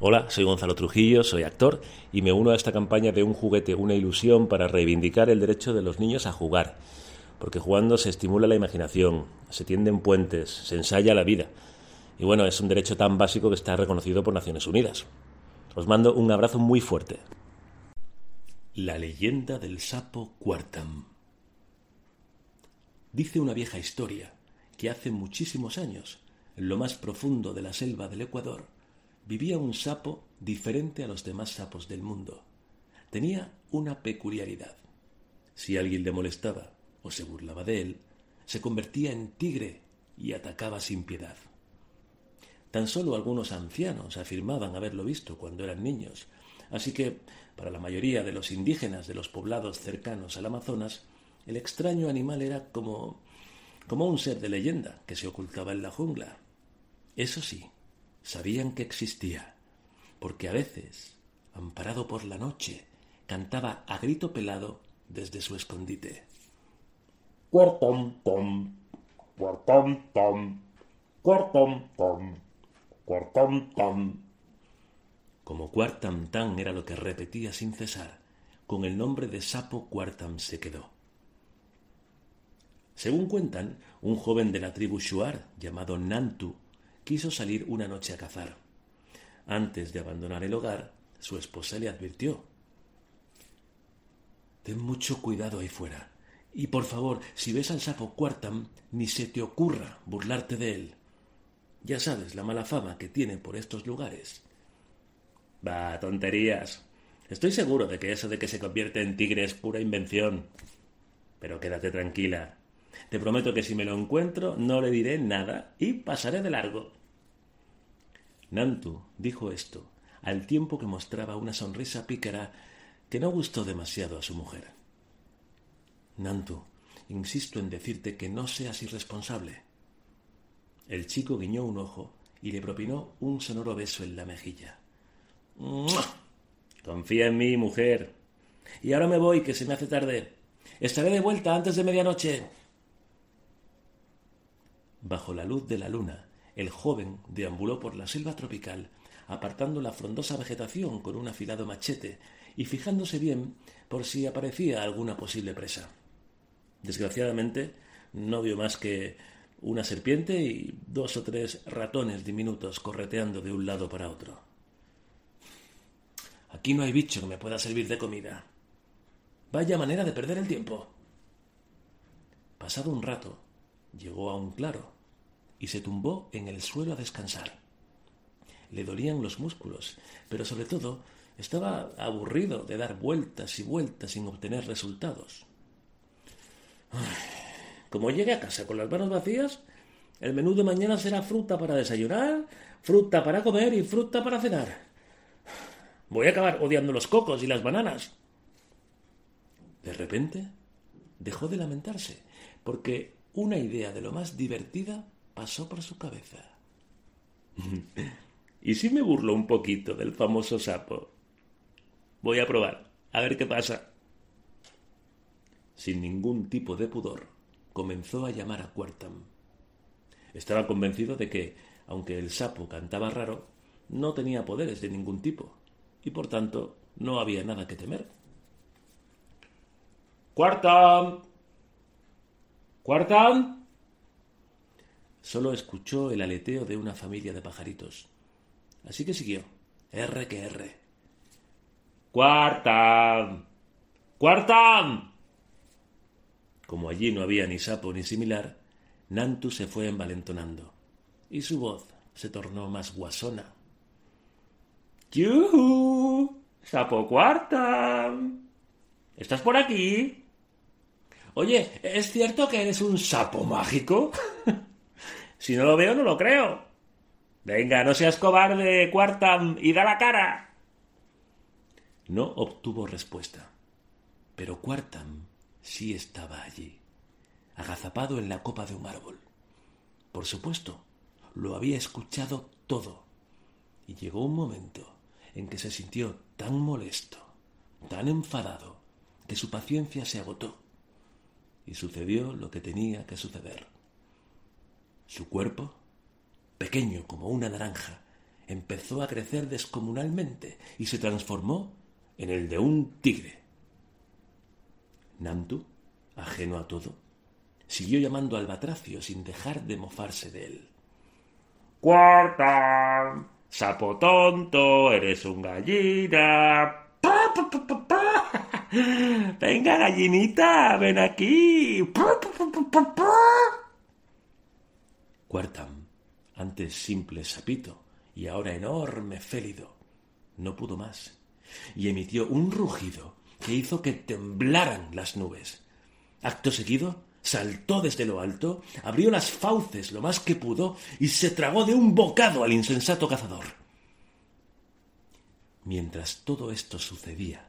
Hola, soy Gonzalo Trujillo, soy actor y me uno a esta campaña de un juguete, una ilusión para reivindicar el derecho de los niños a jugar. Porque jugando se estimula la imaginación, se tienden puentes, se ensaya la vida. Y bueno, es un derecho tan básico que está reconocido por Naciones Unidas. Os mando un abrazo muy fuerte. La leyenda del sapo Quartam. Dice una vieja historia que hace muchísimos años, en lo más profundo de la selva del Ecuador, vivía un sapo diferente a los demás sapos del mundo. Tenía una peculiaridad. Si alguien le molestaba o se burlaba de él, se convertía en tigre y atacaba sin piedad. Tan solo algunos ancianos afirmaban haberlo visto cuando eran niños, así que, para la mayoría de los indígenas de los poblados cercanos al Amazonas, el extraño animal era como como un ser de leyenda que se ocultaba en la jungla. Eso sí, sabían que existía, porque a veces, amparado por la noche, cantaba a grito pelado desde su escondite. Cuartom tom, cuartom tom, cuartom tom, cuartom tom. Como cuartam tan era lo que repetía sin cesar, con el nombre de sapo cuartam se quedó. Según cuentan, un joven de la tribu Shuar, llamado Nantu, quiso salir una noche a cazar. Antes de abandonar el hogar, su esposa le advirtió. Ten mucho cuidado ahí fuera. Y por favor, si ves al sapo Quartam, ni se te ocurra burlarte de él. Ya sabes la mala fama que tiene por estos lugares. Va, tonterías. Estoy seguro de que eso de que se convierte en tigre es pura invención. Pero quédate tranquila. Te prometo que si me lo encuentro no le diré nada y pasaré de largo. Nantu dijo esto al tiempo que mostraba una sonrisa pícara que no gustó demasiado a su mujer. Nantu, insisto en decirte que no seas irresponsable. El chico guiñó un ojo y le propinó un sonoro beso en la mejilla. Confía en mí, mujer. Y ahora me voy, que se me hace tarde. Estaré de vuelta antes de medianoche. Bajo la luz de la luna, el joven deambuló por la selva tropical, apartando la frondosa vegetación con un afilado machete y fijándose bien por si aparecía alguna posible presa. Desgraciadamente, no vio más que una serpiente y dos o tres ratones diminutos correteando de un lado para otro. Aquí no hay bicho que me pueda servir de comida. Vaya manera de perder el tiempo. Pasado un rato, llegó a un claro y se tumbó en el suelo a descansar. Le dolían los músculos, pero sobre todo estaba aburrido de dar vueltas y vueltas sin obtener resultados. Como llegue a casa con las manos vacías, el menú de mañana será fruta para desayunar, fruta para comer y fruta para cenar. Voy a acabar odiando los cocos y las bananas. De repente dejó de lamentarse, porque una idea de lo más divertida pasó por su cabeza. ¿Y si me burlo un poquito del famoso sapo? Voy a probar, a ver qué pasa. Sin ningún tipo de pudor, comenzó a llamar a Quartam. Estaba convencido de que, aunque el sapo cantaba raro, no tenía poderes de ningún tipo, y por tanto no había nada que temer. ¡Quartam! ¡Quartam! solo escuchó el aleteo de una familia de pajaritos. Así que siguió. R que R. ¡Cuartam! ¡Cuartam! Como allí no había ni sapo ni similar, Nantu se fue envalentonando, y su voz se tornó más guasona. ¡Yuhu! ¡Sapo Cuartam! ¿Estás por aquí? Oye, ¿es cierto que eres un sapo mágico? Si no lo veo, no lo creo. Venga, no seas cobarde, Quartam, y da la cara. No obtuvo respuesta. Pero Quartam sí estaba allí, agazapado en la copa de un árbol. Por supuesto, lo había escuchado todo. Y llegó un momento en que se sintió tan molesto, tan enfadado, que su paciencia se agotó. Y sucedió lo que tenía que suceder. Su cuerpo, pequeño como una naranja, empezó a crecer descomunalmente y se transformó en el de un tigre. Nantu, ajeno a todo, siguió llamando al batracio sin dejar de mofarse de él. Cuarta, sapo tonto, eres un gallina. Venga, gallinita, ven aquí. Cuartam, antes simple sapito y ahora enorme félido, no pudo más y emitió un rugido que hizo que temblaran las nubes. Acto seguido, saltó desde lo alto, abrió las fauces lo más que pudo y se tragó de un bocado al insensato cazador. Mientras todo esto sucedía,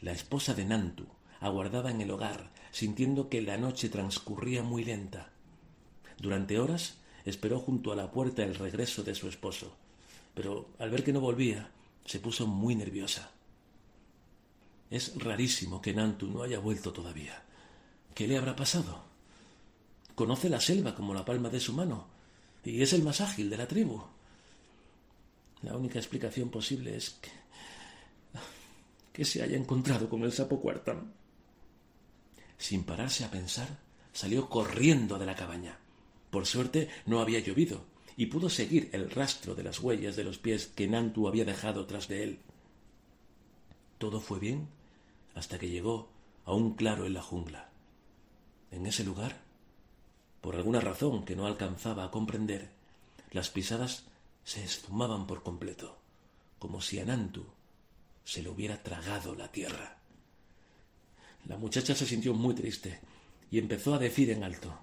la esposa de Nantu aguardaba en el hogar, sintiendo que la noche transcurría muy lenta. Durante horas esperó junto a la puerta el regreso de su esposo, pero al ver que no volvía, se puso muy nerviosa. Es rarísimo que Nantu no haya vuelto todavía. ¿Qué le habrá pasado? Conoce la selva como la palma de su mano y es el más ágil de la tribu. La única explicación posible es que, se haya encontrado con el sapo Cuartam. Sin pararse a pensar, salió corriendo de la cabaña. Por suerte no había llovido y pudo seguir el rastro de las huellas de los pies que Nantu había dejado tras de él. Todo fue bien hasta que llegó a un claro en la jungla. En ese lugar, por alguna razón que no alcanzaba a comprender, las pisadas se esfumaban por completo, como si a Nantu se le hubiera tragado la tierra. La muchacha se sintió muy triste y empezó a decir en alto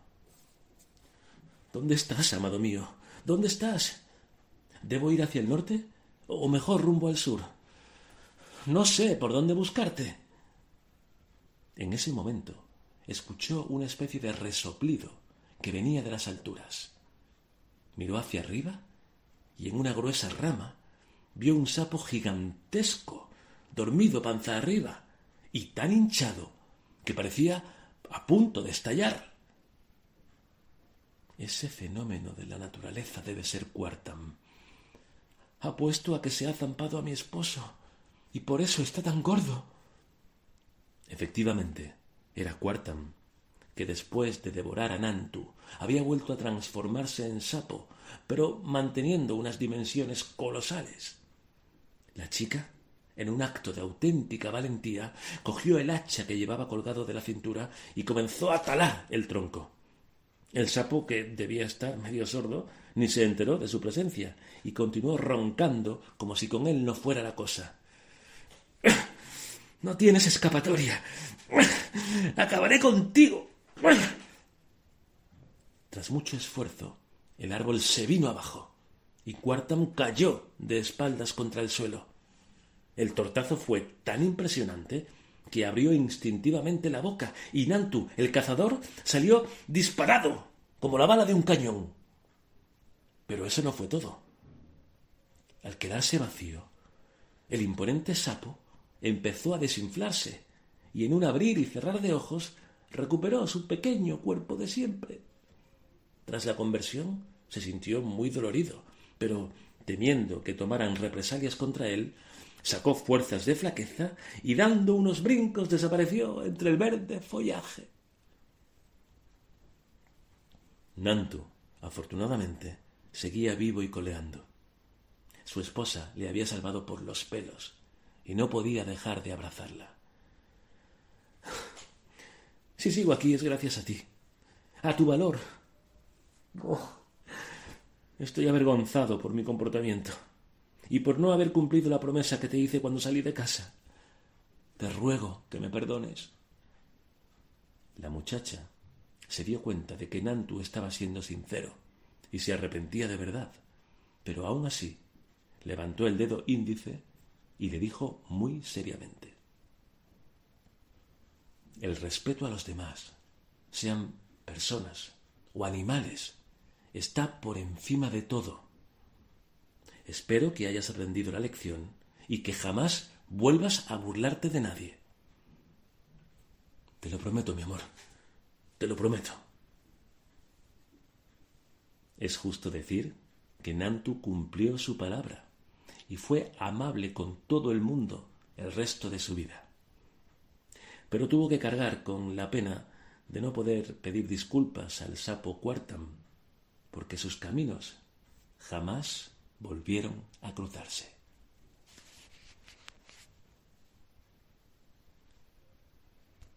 ¿Dónde estás, amado mío? ¿Dónde estás? ¿Debo ir hacia el norte? ¿O mejor rumbo al sur? No sé por dónde buscarte. En ese momento escuchó una especie de resoplido que venía de las alturas. Miró hacia arriba y en una gruesa rama vio un sapo gigantesco, dormido panza arriba, y tan hinchado que parecía a punto de estallar. Ese fenómeno de la naturaleza debe ser Cuartam. Apuesto a que se ha zampado a mi esposo, y por eso está tan gordo. Efectivamente, era Quartam, que después de devorar a Nantu había vuelto a transformarse en sapo, pero manteniendo unas dimensiones colosales. La chica, en un acto de auténtica valentía, cogió el hacha que llevaba colgado de la cintura y comenzó a talar el tronco. El sapo, que debía estar medio sordo, ni se enteró de su presencia y continuó roncando como si con él no fuera la cosa. No tienes escapatoria. Acabaré contigo. Tras mucho esfuerzo, el árbol se vino abajo y Quartam cayó de espaldas contra el suelo. El tortazo fue tan impresionante que abrió instintivamente la boca y Nantu, el cazador, salió disparado como la bala de un cañón. Pero eso no fue todo. Al quedarse vacío, el imponente sapo empezó a desinflarse y en un abrir y cerrar de ojos recuperó su pequeño cuerpo de siempre. Tras la conversión se sintió muy dolorido, pero temiendo que tomaran represalias contra él, sacó fuerzas de flaqueza y dando unos brincos desapareció entre el verde follaje. Nantu, afortunadamente, seguía vivo y coleando. Su esposa le había salvado por los pelos y no podía dejar de abrazarla. Si sigo aquí es gracias a ti, a tu valor. Oh, estoy avergonzado por mi comportamiento y por no haber cumplido la promesa que te hice cuando salí de casa. Te ruego que me perdones. La muchacha se dio cuenta de que Nantu estaba siendo sincero y se arrepentía de verdad, pero aún así levantó el dedo índice y le dijo muy seriamente El respeto a los demás, sean personas o animales, está por encima de todo. Espero que hayas aprendido la lección y que jamás vuelvas a burlarte de nadie. Te lo prometo, mi amor. Te lo prometo. Es justo decir que Nantu cumplió su palabra y fue amable con todo el mundo el resto de su vida. Pero tuvo que cargar con la pena de no poder pedir disculpas al sapo Quartam, porque sus caminos jamás volvieron a cruzarse.